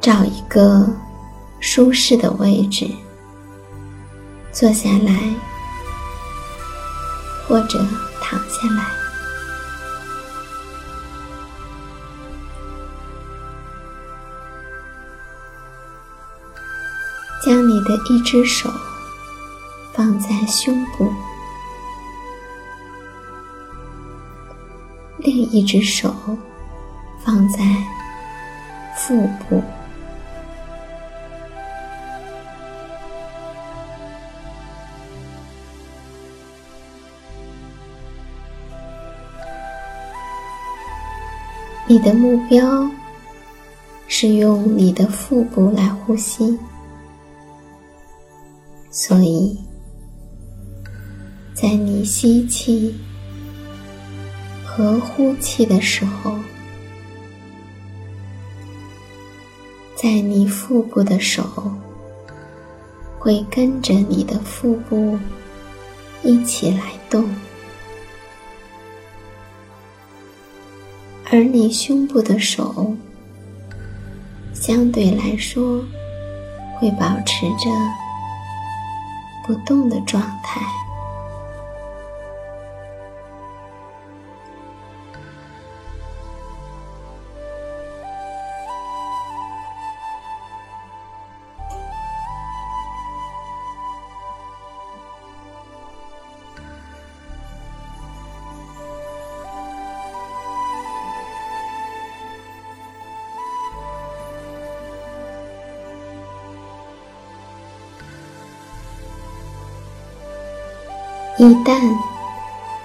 找一个舒适的位置，坐下来或者躺下来，将你的一只手放在胸部，另一只手放在腹部。你的目标是用你的腹部来呼吸，所以，在你吸气和呼气的时候，在你腹部的手会跟着你的腹部一起来动。而你胸部的手，相对来说，会保持着不动的状态。一旦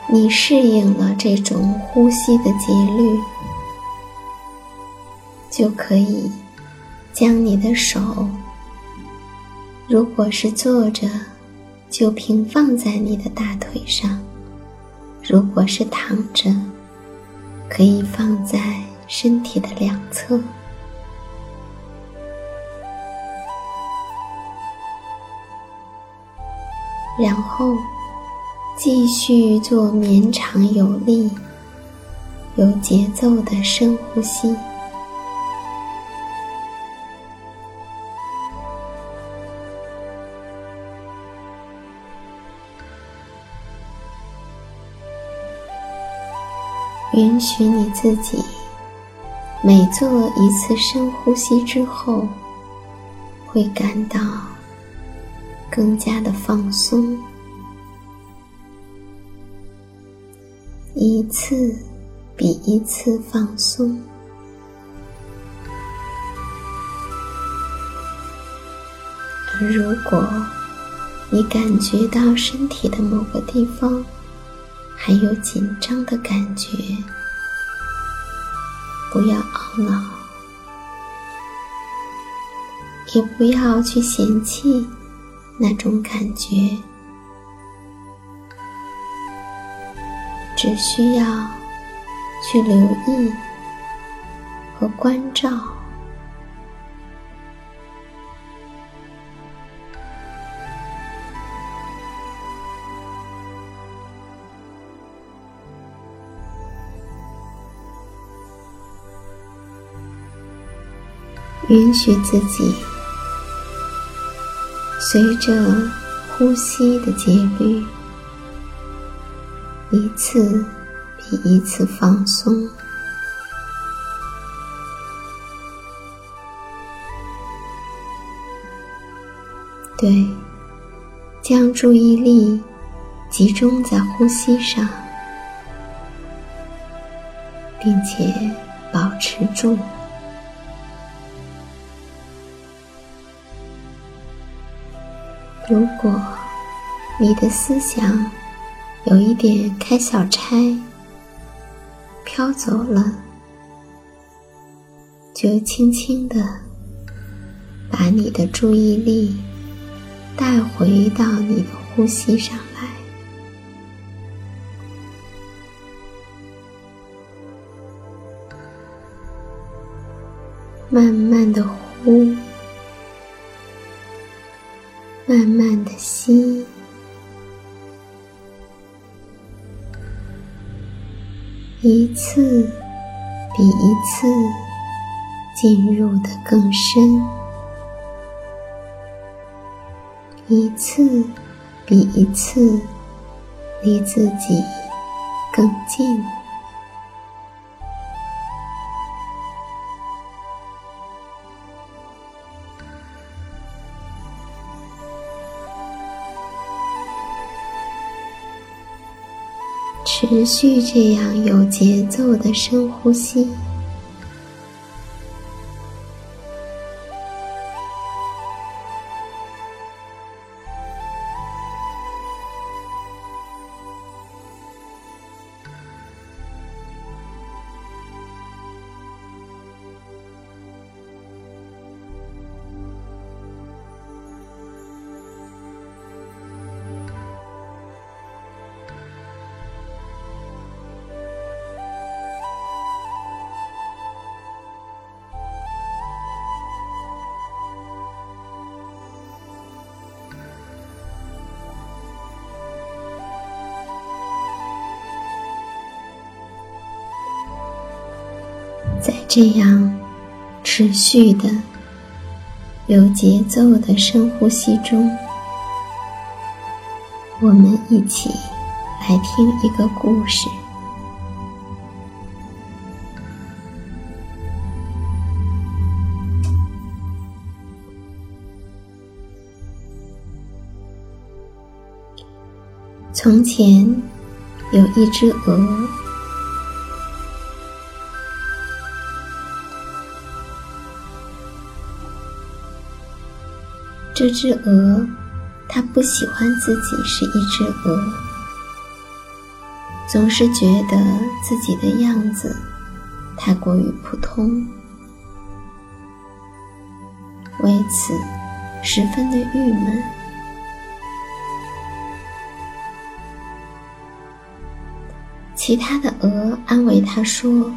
你适应了这种呼吸的节律，就可以将你的手，如果是坐着，就平放在你的大腿上；如果是躺着，可以放在身体的两侧。然后。继续做绵长有力有节奏的深呼吸。允许你自己每做一次深呼吸之后会感到更加的放松。一次比一次放松。而如果你感觉到身体的某个地方还有紧张的感觉，不要懊恼，也不要去嫌弃那种感觉，只需要去留意和关照。允许自己随着呼吸的节律，一次比一次放松。对，将注意力集中在呼吸上，并且保持住。如果你的思想有一点开小差，飘走了，就轻轻的把你的注意力带回到你的呼吸上来，慢慢的呼。慢慢的吸，一次比一次进入的更深，一次比一次离自己更近。持续这样有节奏的深呼吸，在这样持续的、有节奏的深呼吸中，我们一起来听一个故事。从前有一只鹅。这只鹅，它不喜欢自己是一只鹅，总是觉得自己的样子太过于普通，为此十分的郁闷。其他的鹅安慰它说：“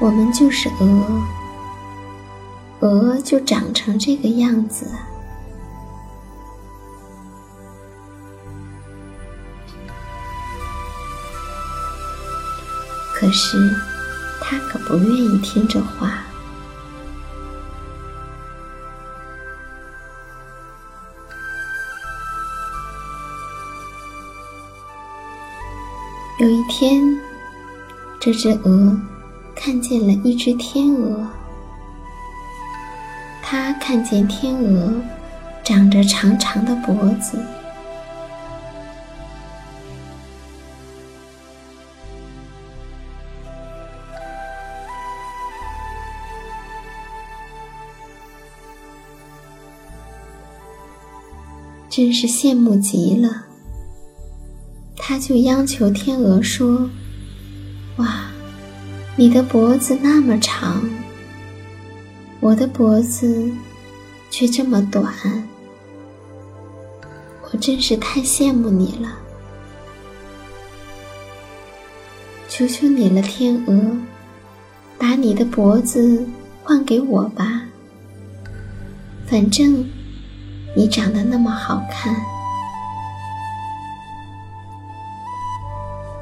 我们就是鹅。”鹅就长成这个样子，可是它可不愿意听这话。有一天，这只鹅看见了一只天鹅。他看见天鹅长着长长的脖子，真是羡慕极了。他就央求天鹅说：“哇，你的脖子那么长，我的脖子却这么短，我真是太羡慕你了。求求你了，天鹅，把你的脖子换给我吧。反正你长得那么好看。”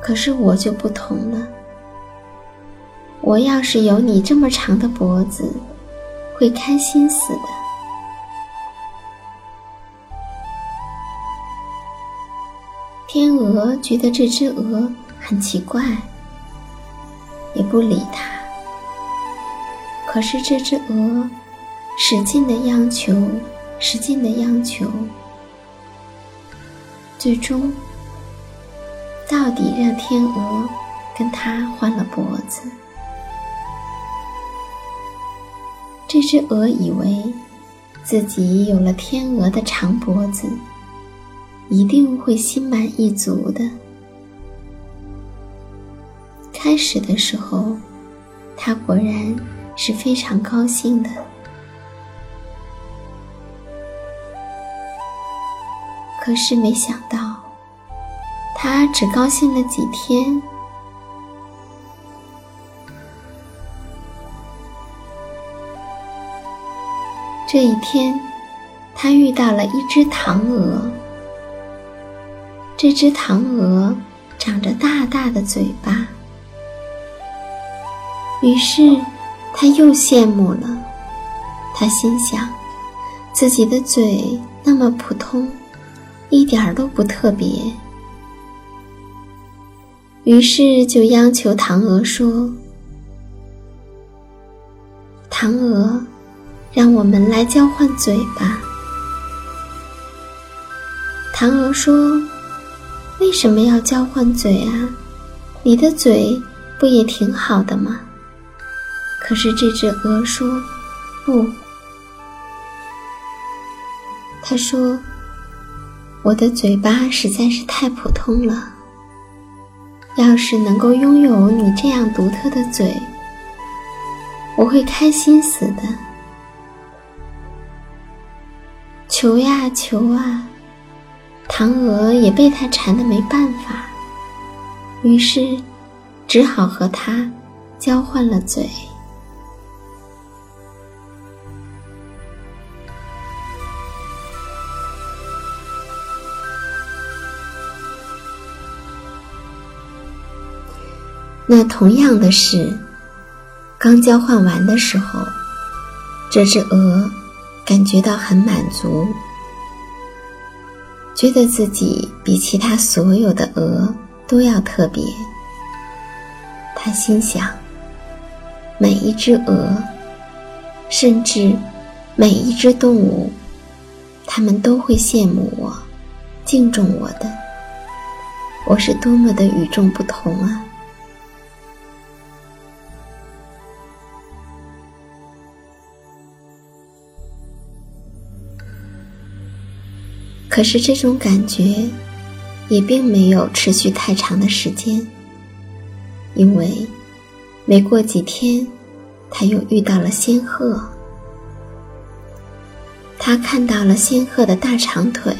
可是我就不同了。我要是有你这么长的脖子，会开心死的。天鹅觉得这只鹅很奇怪，也不理它。可是这只鹅使劲的央求，使劲的央求，最终。到底让天鹅跟他换了脖子。这只鹅以为自己有了天鹅的长脖子，一定会心满意足的。开始的时候，它果然是非常高兴的。可是没想到。他只高兴了几天。这一天，他遇到了一只唐鹅。这只唐鹅长着大大的嘴巴，于是他又羡慕了。他心想，自己的嘴那么普通，一点儿都不特别。于是就央求唐娥说：“唐娥，让我们来交换嘴吧。”唐娥说：“为什么要交换嘴啊？你的嘴不也挺好的吗？”可是这只鹅说：“不。”他说：“我的嘴巴实在是太普通了。”要是能够拥有你这样独特的嘴，我会开心死的。求呀求啊，唐娥也被他缠得没办法，于是只好和他交换了嘴。那同样的事，刚交换完的时候，这只鹅感觉到很满足，觉得自己比其他所有的鹅都要特别。他心想：每一只鹅，甚至每一只动物，它们都会羡慕我，敬重我的。我是多么的与众不同啊！可是这种感觉，也并没有持续太长的时间，因为没过几天，他又遇到了仙鹤。他看到了仙鹤的大长腿。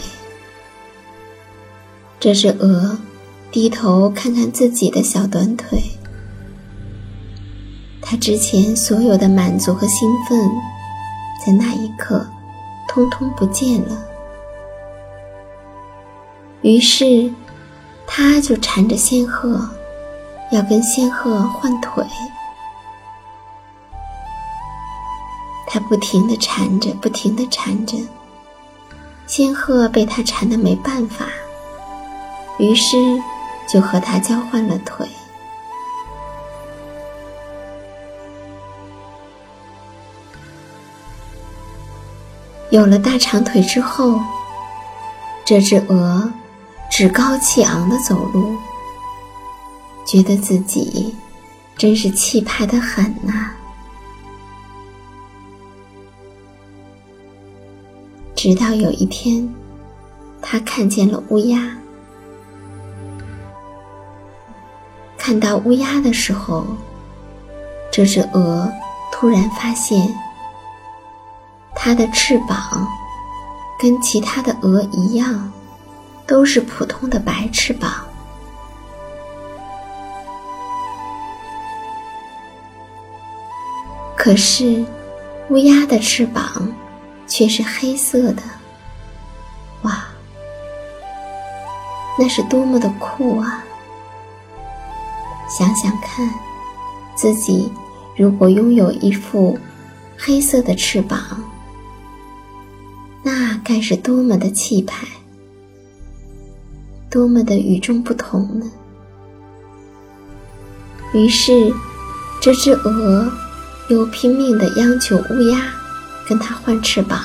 这只鹅低头看看自己的小短腿，他之前所有的满足和兴奋，在那一刻，通通不见了。于是，他就缠着仙鹤，要跟仙鹤换腿。他不停地缠着，不停地缠着，仙鹤被他缠得没办法，于是就和他交换了腿。有了大长腿之后，这只鹅趾高气昂的走路，觉得自己真是气派的很呐。直到有一天，他看见了乌鸦。看到乌鸦的时候，这只鹅突然发现。它的翅膀跟其他的鹅一样，都是普通的白翅膀。可是，乌鸦的翅膀却是黑色的。哇，那是多么的酷啊！想想看，自己如果拥有一副黑色的翅膀。那该是多么的气派，多么的与众不同呢？于是，这只鹅又拼命的央求乌鸦跟它换翅膀。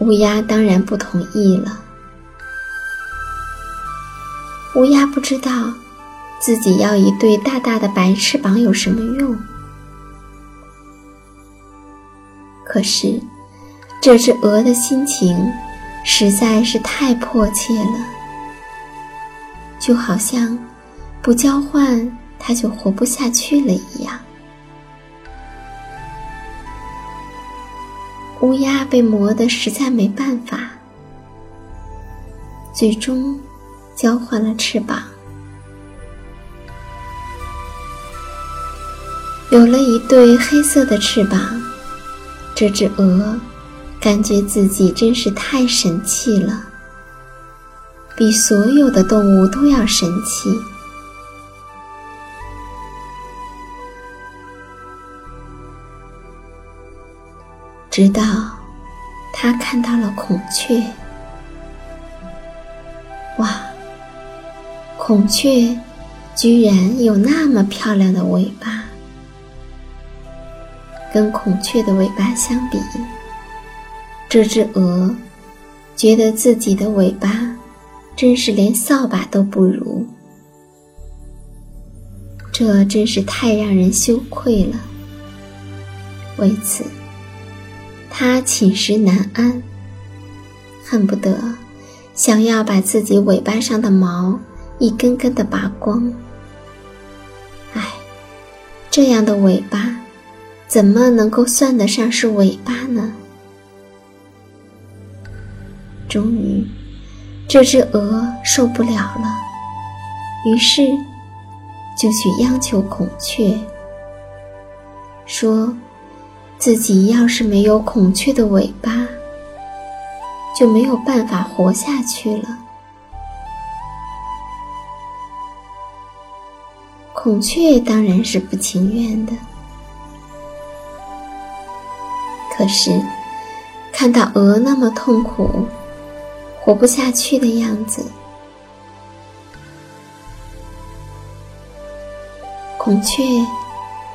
乌鸦当然不同意了。乌鸦不知道自己要一对大大的白翅膀有什么用。可是，这只鹅的心情实在是太迫切了，就好像不交换它就活不下去了一样。乌鸦被磨得实在没办法，最终交换了翅膀，有了一对黑色的翅膀。这只鹅感觉自己真是太神气了，比所有的动物都要神气。直到他看到了孔雀，哇！孔雀居然有那么漂亮的尾巴。跟孔雀的尾巴相比，这只鹅觉得自己的尾巴真是连扫把都不如，这真是太让人羞愧了。为此，它寝食难安，恨不得想要把自己尾巴上的毛一根根的拔光。唉，这样的尾巴。怎么能够算得上是尾巴呢？终于，这只鹅受不了了，于是就去央求孔雀，说自己要是没有孔雀的尾巴，就没有办法活下去了。孔雀当然是不情愿的。可是，看到鹅那么痛苦、活不下去的样子，孔雀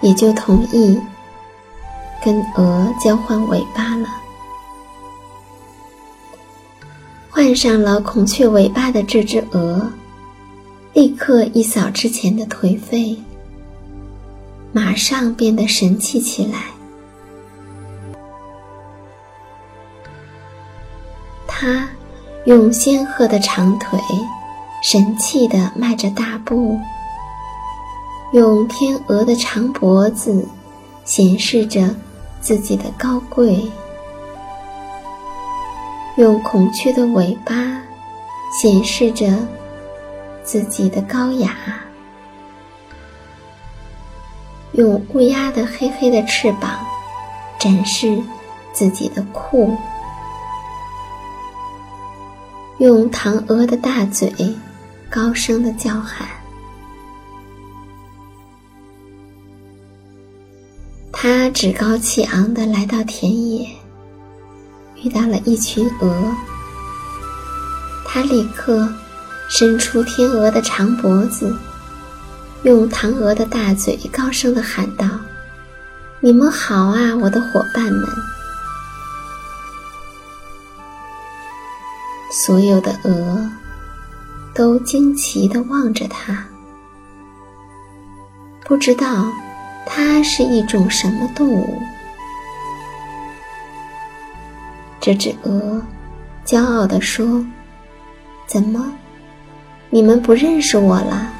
也就同意跟鹅交换尾巴了。换上了孔雀尾巴的这只鹅，立刻一扫之前的颓废，马上变得神气起来。它用仙鹤的长腿，神气地迈着大步；用天鹅的长脖子，显示着自己的高贵；用孔雀的尾巴，显示着自己的高雅；用乌鸦的黑黑的翅膀，展示自己的酷。用唐娥的大嘴，高声的叫喊。他趾高气昂的来到田野，遇到了一群鹅。他立刻伸出天鹅的长脖子，用唐鹅的大嘴高声的喊道：“你们好啊，我的伙伴们！”所有的鹅都惊奇的望着它，不知道它是一种什么动物。这只鹅骄傲地说：“怎么，你们不认识我了？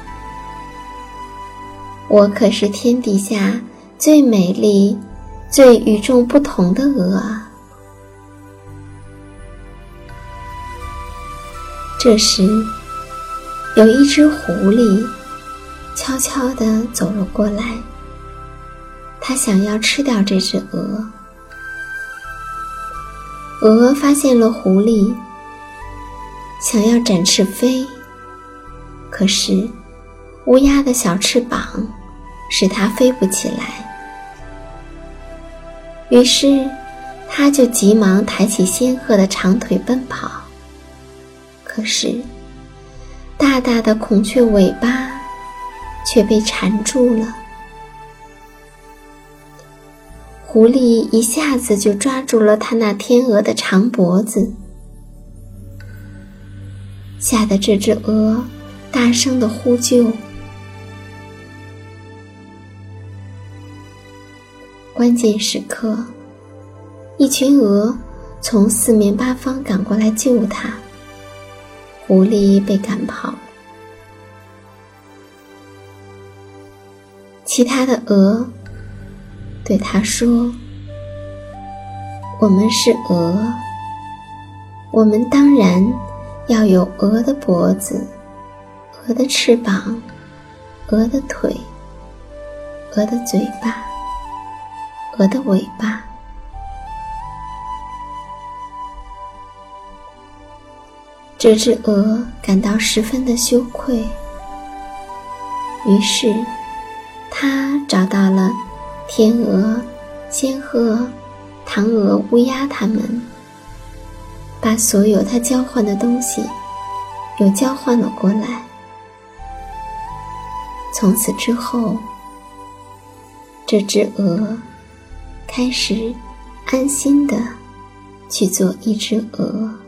我可是天底下最美丽、最与众不同的鹅啊！”这时，有一只狐狸悄悄地走了过来，它想要吃掉这只鹅。鹅发现了狐狸，想要展翅飞，可是乌鸦的小翅膀使它飞不起来。于是，它就急忙抬起仙鹤的长腿奔跑。可是，大大的孔雀尾巴却被缠住了。狐狸一下子就抓住了它那天鹅的长脖子，吓得这只鹅大声的呼救。关键时刻，一群鹅从四面八方赶过来救它。狐狸被赶跑，其他的鹅对他说：“我们是鹅，我们当然要有鹅的脖子、鹅的翅膀、鹅的腿、鹅的嘴巴、鹅的尾巴。”这只鹅感到十分的羞愧，于是，它找到了天鹅、仙鹤、唐鹅、乌鸦他们，把所有它交换的东西又交换了过来。从此之后，这只鹅开始安心的去做一只鹅。